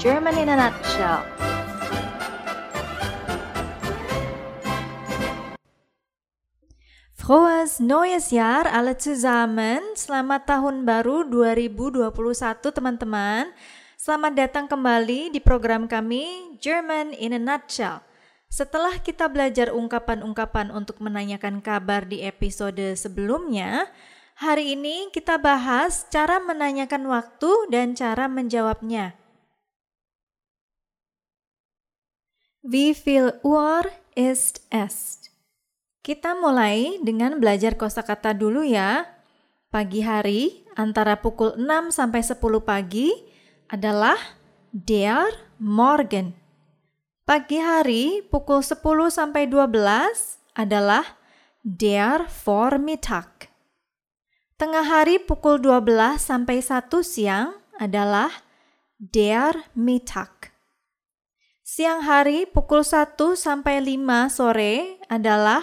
German in a Nutshell. Frohes neues Jahr alle zusammen. Selamat tahun baru 2021 teman-teman. Selamat datang kembali di program kami German in a Nutshell. Setelah kita belajar ungkapan-ungkapan untuk menanyakan kabar di episode sebelumnya, hari ini kita bahas cara menanyakan waktu dan cara menjawabnya. Wie viel Uhr ist es? Kita mulai dengan belajar kosakata dulu ya. Pagi hari antara pukul 6 sampai 10 pagi adalah der Morgen. Pagi hari pukul 10 sampai 12 adalah der Vormittag. Tengah hari pukul 12 sampai 1 siang adalah der Mittag. Siang hari pukul 1 sampai 5 sore adalah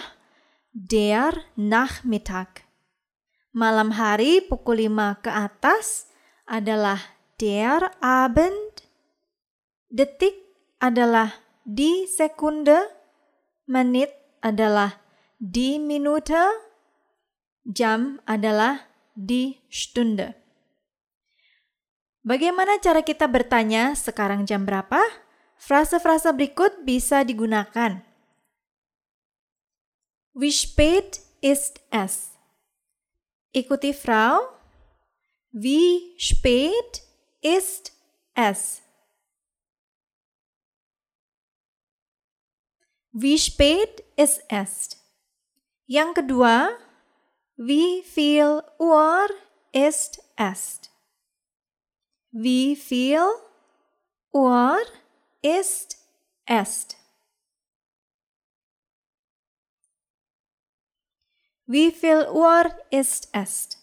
der Nachmittag. Malam hari pukul 5 ke atas adalah der Abend. Detik adalah di sekunde. Menit adalah di Minute. Jam adalah di Stunde. Bagaimana cara kita bertanya sekarang jam berapa? Frase-frase berikut bisa digunakan. Wie spät ist es? Ikuti Frau. Wie spät ist es? Wie spät ist es? Yang kedua, wie viel Uhr ist es? Wie viel Uhr? Wie viel Uhr ist es?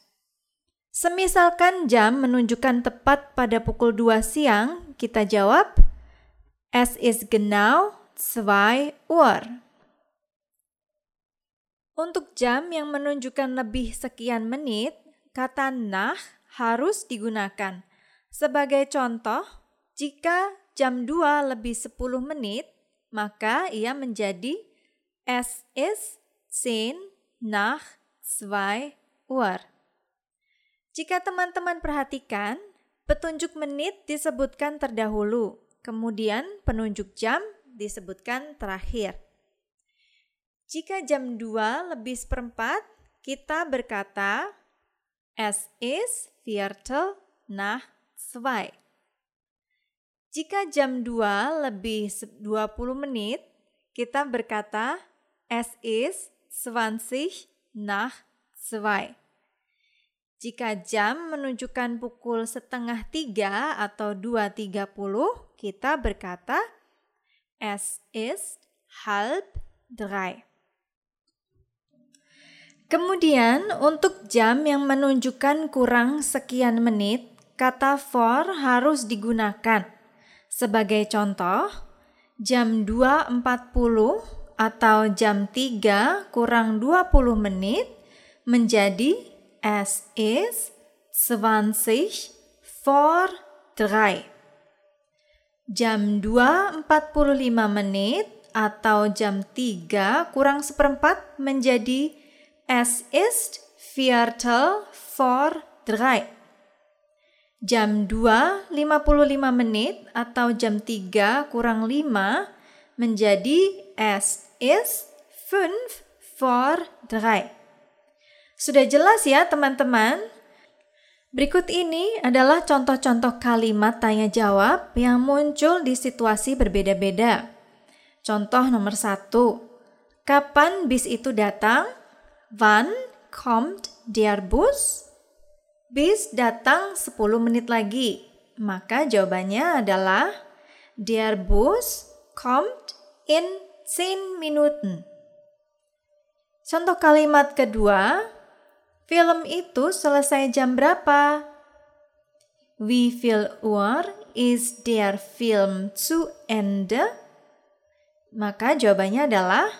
Semisalkan jam menunjukkan tepat pada pukul 2 siang, kita jawab, Es ist genau 2 Uhr. Untuk jam yang menunjukkan lebih sekian menit, kata nah harus digunakan. Sebagai contoh, jika jam 2 lebih 10 menit, maka ia menjadi Es ist 10 nach 2 Uhr. Jika teman-teman perhatikan, petunjuk menit disebutkan terdahulu, kemudian penunjuk jam disebutkan terakhir. Jika jam 2 lebih seperempat, kita berkata Es ist Viertel nach 2. Jika jam 2 lebih 20 menit, kita berkata Es ist 20 nach 2. Jika jam menunjukkan pukul setengah tiga atau 2.30, kita berkata Es ist halb drei. Kemudian untuk jam yang menunjukkan kurang sekian menit, kata for harus digunakan. Sebagai contoh, jam 2.40 atau jam 3 kurang 20 menit menjadi es ist 20 vor 3. Jam 2.45 menit atau jam 3 kurang seperempat menjadi es ist Viertel vor 3. Jam 2.55 menit atau jam 3 kurang 5 menjadi es ist fünf vor drei. Sudah jelas ya teman-teman? Berikut ini adalah contoh-contoh kalimat tanya jawab yang muncul di situasi berbeda-beda. Contoh nomor satu, kapan bis itu datang? Wann kommt der Bus? Bis datang 10 menit lagi. Maka jawabannya adalah Der Bus kommt in 10 Minuten. Contoh kalimat kedua, film itu selesai jam berapa? Wie viel Uhr ist der Film zu Ende? Maka jawabannya adalah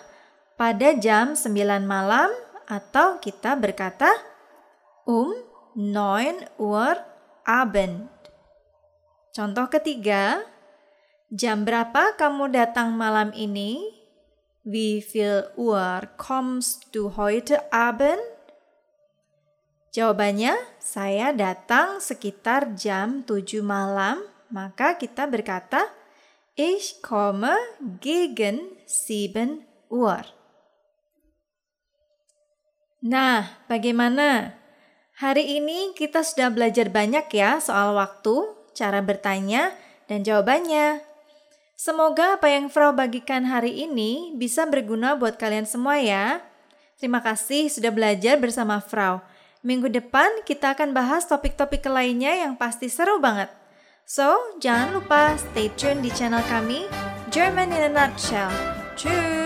pada jam 9 malam atau kita berkata um 9 Uhr Abend. Contoh ketiga, Jam berapa kamu datang malam ini? Wie viel Uhr kommst du heute Abend? Jawabannya, saya datang sekitar jam 7 malam, maka kita berkata, Ich komme gegen 7 Uhr. Nah, bagaimana? Hari ini kita sudah belajar banyak ya soal waktu, cara bertanya, dan jawabannya. Semoga apa yang Frau bagikan hari ini bisa berguna buat kalian semua ya. Terima kasih sudah belajar bersama Frau. Minggu depan kita akan bahas topik-topik lainnya yang pasti seru banget. So, jangan lupa stay tune di channel kami, German in a Nutshell. Tschüss!